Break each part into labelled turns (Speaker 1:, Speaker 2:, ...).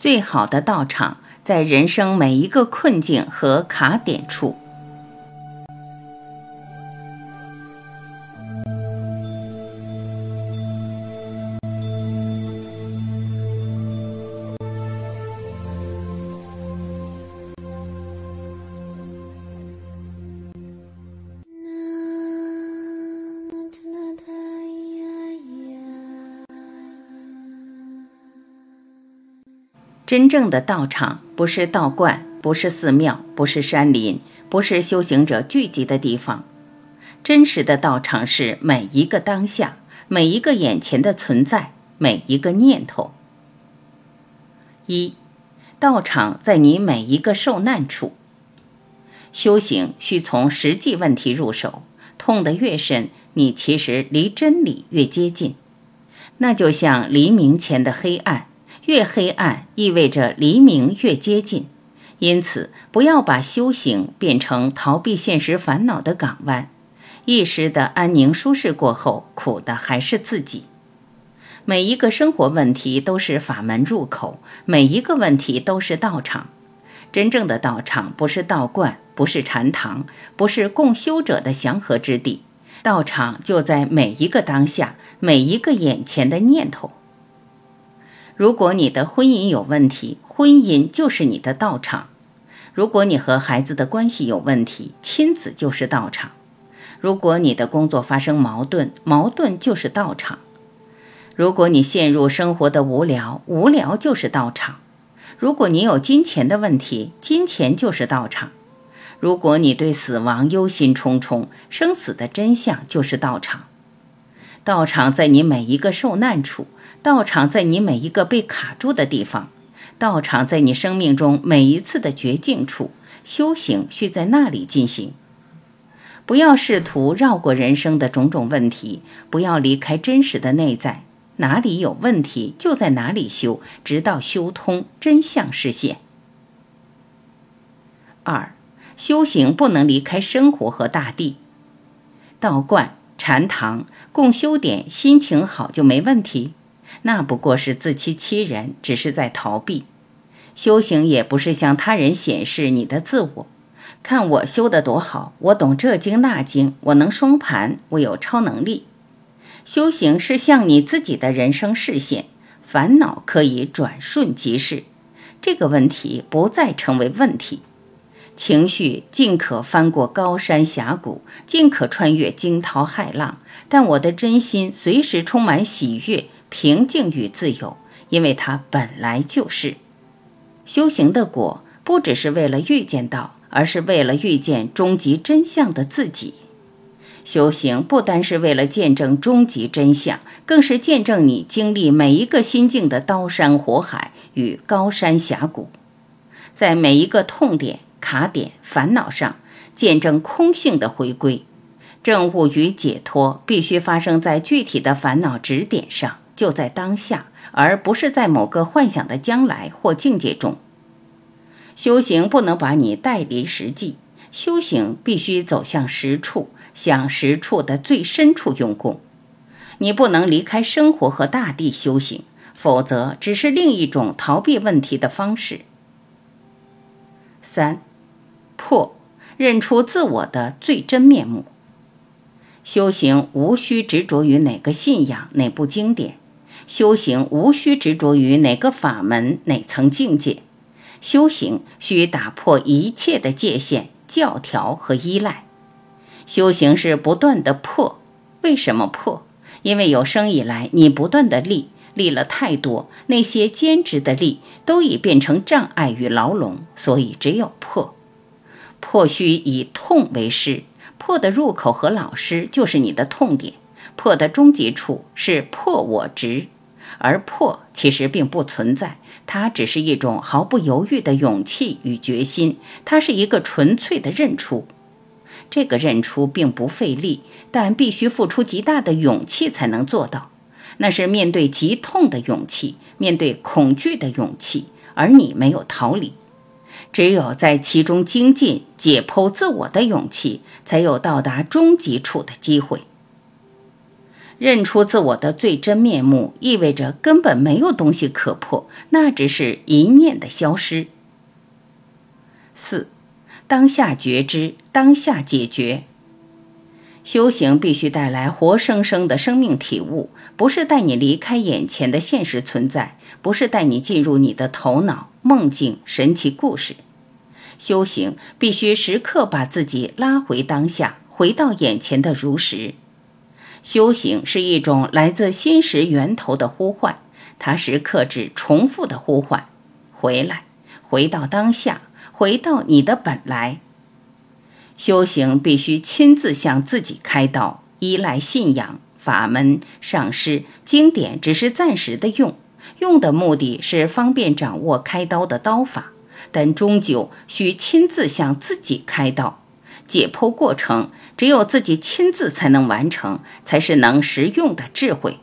Speaker 1: 最好的道场，在人生每一个困境和卡点处。真正的道场不是道观，不是寺庙，不是山林，不是修行者聚集的地方。真实的道场是每一个当下，每一个眼前的存在，每一个念头。一，道场在你每一个受难处。修行需从实际问题入手，痛得越深，你其实离真理越接近。那就像黎明前的黑暗。越黑暗，意味着黎明越接近。因此，不要把修行变成逃避现实烦恼的港湾。一时的安宁舒适过后，苦的还是自己。每一个生活问题都是法门入口，每一个问题都是道场。真正的道场不是道观，不是禅堂，不是共修者的祥和之地。道场就在每一个当下，每一个眼前的念头。如果你的婚姻有问题，婚姻就是你的道场；如果你和孩子的关系有问题，亲子就是道场；如果你的工作发生矛盾，矛盾就是道场；如果你陷入生活的无聊，无聊就是道场；如果你有金钱的问题，金钱就是道场；如果你对死亡忧心忡忡，生死的真相就是道场。道场在你每一个受难处。道场在你每一个被卡住的地方，道场在你生命中每一次的绝境处，修行需在那里进行。不要试图绕过人生的种种问题，不要离开真实的内在，哪里有问题就在哪里修，直到修通真相实现。二，修行不能离开生活和大地，道观、禅堂、共修点，心情好就没问题。那不过是自欺欺人，只是在逃避。修行也不是向他人显示你的自我，看我修得多好，我懂这经那经，我能双盘，我有超能力。修行是向你自己的人生视线，烦恼可以转瞬即逝，这个问题不再成为问题。情绪尽可翻过高山峡谷，尽可穿越惊涛骇浪，但我的真心随时充满喜悦。平静与自由，因为它本来就是修行的果，不只是为了遇见道，而是为了遇见终极真相的自己。修行不单是为了见证终极真相，更是见证你经历每一个心境的刀山火海与高山峡谷，在每一个痛点、卡点、烦恼上，见证空性的回归。证悟与解脱必须发生在具体的烦恼指点上。就在当下，而不是在某个幻想的将来或境界中。修行不能把你带离实际，修行必须走向实处，向实处的最深处用功。你不能离开生活和大地修行，否则只是另一种逃避问题的方式。三，破，认出自我的最真面目。修行无需执着于哪个信仰、哪部经典。修行无需执着于哪个法门、哪层境界，修行需打破一切的界限、教条和依赖。修行是不断的破。为什么破？因为有生以来你不断的立，立了太多，那些坚持的立都已变成障碍与牢笼，所以只有破。破需以痛为师，破的入口和老师就是你的痛点，破的终极处是破我执。而破其实并不存在，它只是一种毫不犹豫的勇气与决心，它是一个纯粹的认出。这个认出并不费力，但必须付出极大的勇气才能做到。那是面对极痛的勇气，面对恐惧的勇气，而你没有逃离。只有在其中精进、解剖自我的勇气，才有到达终极处的机会。认出自我的最真面目，意味着根本没有东西可破，那只是一念的消失。四，当下觉知，当下解决。修行必须带来活生生的生命体悟，不是带你离开眼前的现实存在，不是带你进入你的头脑、梦境、神奇故事。修行必须时刻把自己拉回当下，回到眼前的如实。修行是一种来自心识源头的呼唤，它时刻指重复的呼唤：回来，回到当下，回到你的本来。修行必须亲自向自己开刀，依赖信仰、法门、上师、经典，只是暂时的用，用的目的是方便掌握开刀的刀法，但终究需亲自向自己开刀。解剖过程只有自己亲自才能完成，才是能实用的智慧。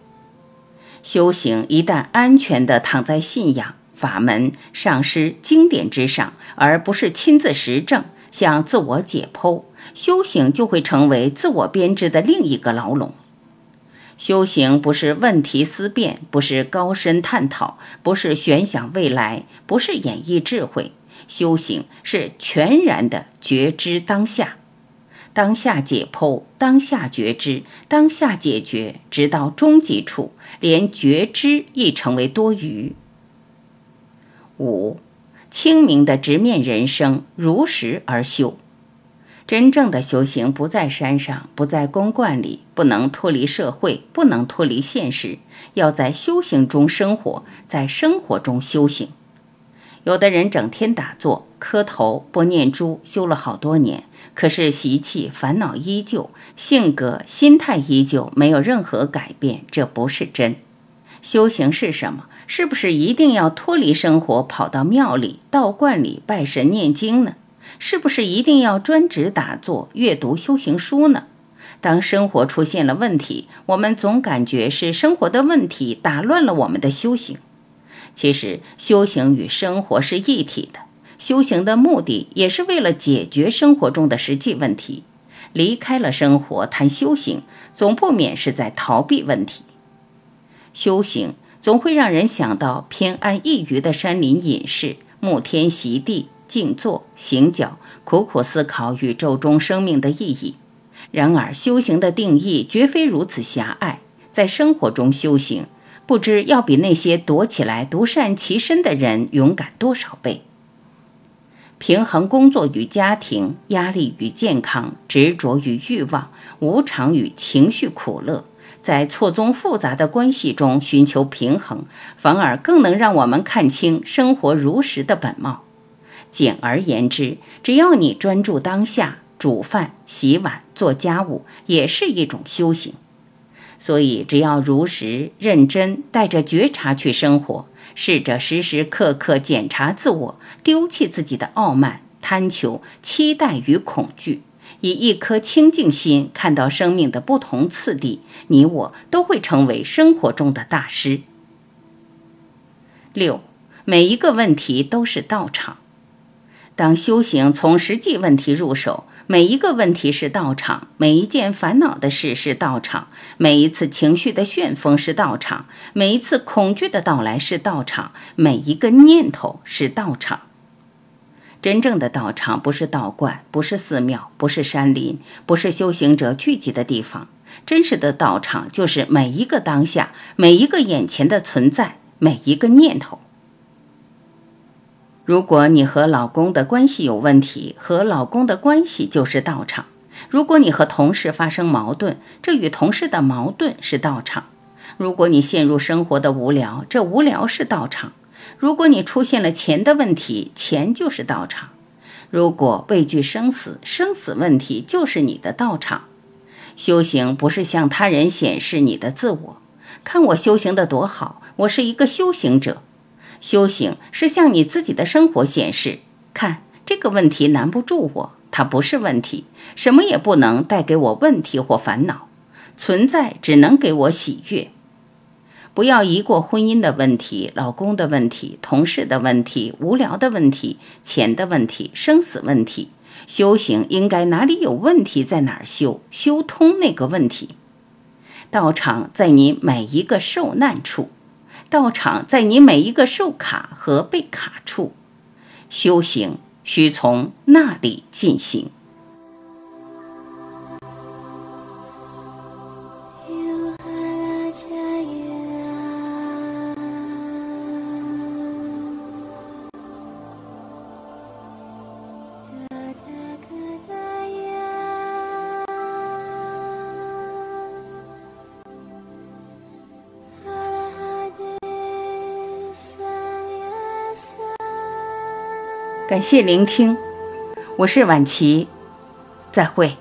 Speaker 1: 修行一旦安全地躺在信仰、法门、上师、经典之上，而不是亲自实证。向自我解剖，修行就会成为自我编织的另一个牢笼。修行不是问题思辨，不是高深探讨，不是悬想未来，不是演绎智慧。修行是全然的觉知当下，当下解剖，当下觉知，当下解决，直到终极处，连觉知亦成为多余。五。清明的直面人生，如实而修。真正的修行不在山上，不在公观里，不能脱离社会，不能脱离现实，要在修行中生活，在生活中修行。有的人整天打坐、磕头、不念珠，修了好多年，可是习气、烦恼依旧，性格、心态依旧，没有任何改变，这不是真。修行是什么？是不是一定要脱离生活，跑到庙里、道观里拜神念经呢？是不是一定要专职打坐、阅读修行书呢？当生活出现了问题，我们总感觉是生活的问题打乱了我们的修行。其实，修行与生活是一体的，修行的目的也是为了解决生活中的实际问题。离开了生活谈修行，总不免是在逃避问题。修行。总会让人想到偏安一隅的山林隐士，沐天席地，静坐行脚，苦苦思考宇宙中生命的意义。然而，修行的定义绝非如此狭隘。在生活中修行，不知要比那些躲起来独善其身的人勇敢多少倍。平衡工作与家庭，压力与健康，执着与欲望，无常与情绪苦乐。在错综复杂的关系中寻求平衡，反而更能让我们看清生活如实的本貌。简而言之，只要你专注当下，煮饭、洗碗、做家务也是一种修行。所以，只要如实、认真，带着觉察去生活，试着时时刻刻检查自我，丢弃自己的傲慢、贪求、期待与恐惧。以一颗清净心看到生命的不同次第，你我都会成为生活中的大师。六，每一个问题都是道场。当修行从实际问题入手，每一个问题是道场，每一件烦恼的事是道场，每一次情绪的旋风是道场，每一次恐惧的到来是道场，每一个念头是道场。真正的道场不是道观，不是寺庙，不是山林，不是修行者聚集的地方。真实的道场就是每一个当下，每一个眼前的存在，每一个念头。如果你和老公的关系有问题，和老公的关系就是道场；如果你和同事发生矛盾，这与同事的矛盾是道场；如果你陷入生活的无聊，这无聊是道场。如果你出现了钱的问题，钱就是道场；如果畏惧生死，生死问题就是你的道场。修行不是向他人显示你的自我，看我修行的多好，我是一个修行者。修行是向你自己的生活显示，看这个问题难不住我，它不是问题，什么也不能带给我问题或烦恼，存在只能给我喜悦。不要疑过婚姻的问题、老公的问题、同事的问题、无聊的问题、钱的问题、生死问题。修行应该哪里有问题在哪儿修，修通那个问题。道场在你每一个受难处，道场在你每一个受卡和被卡处。修行需从那里进行。感谢聆听，我是婉琪，再会。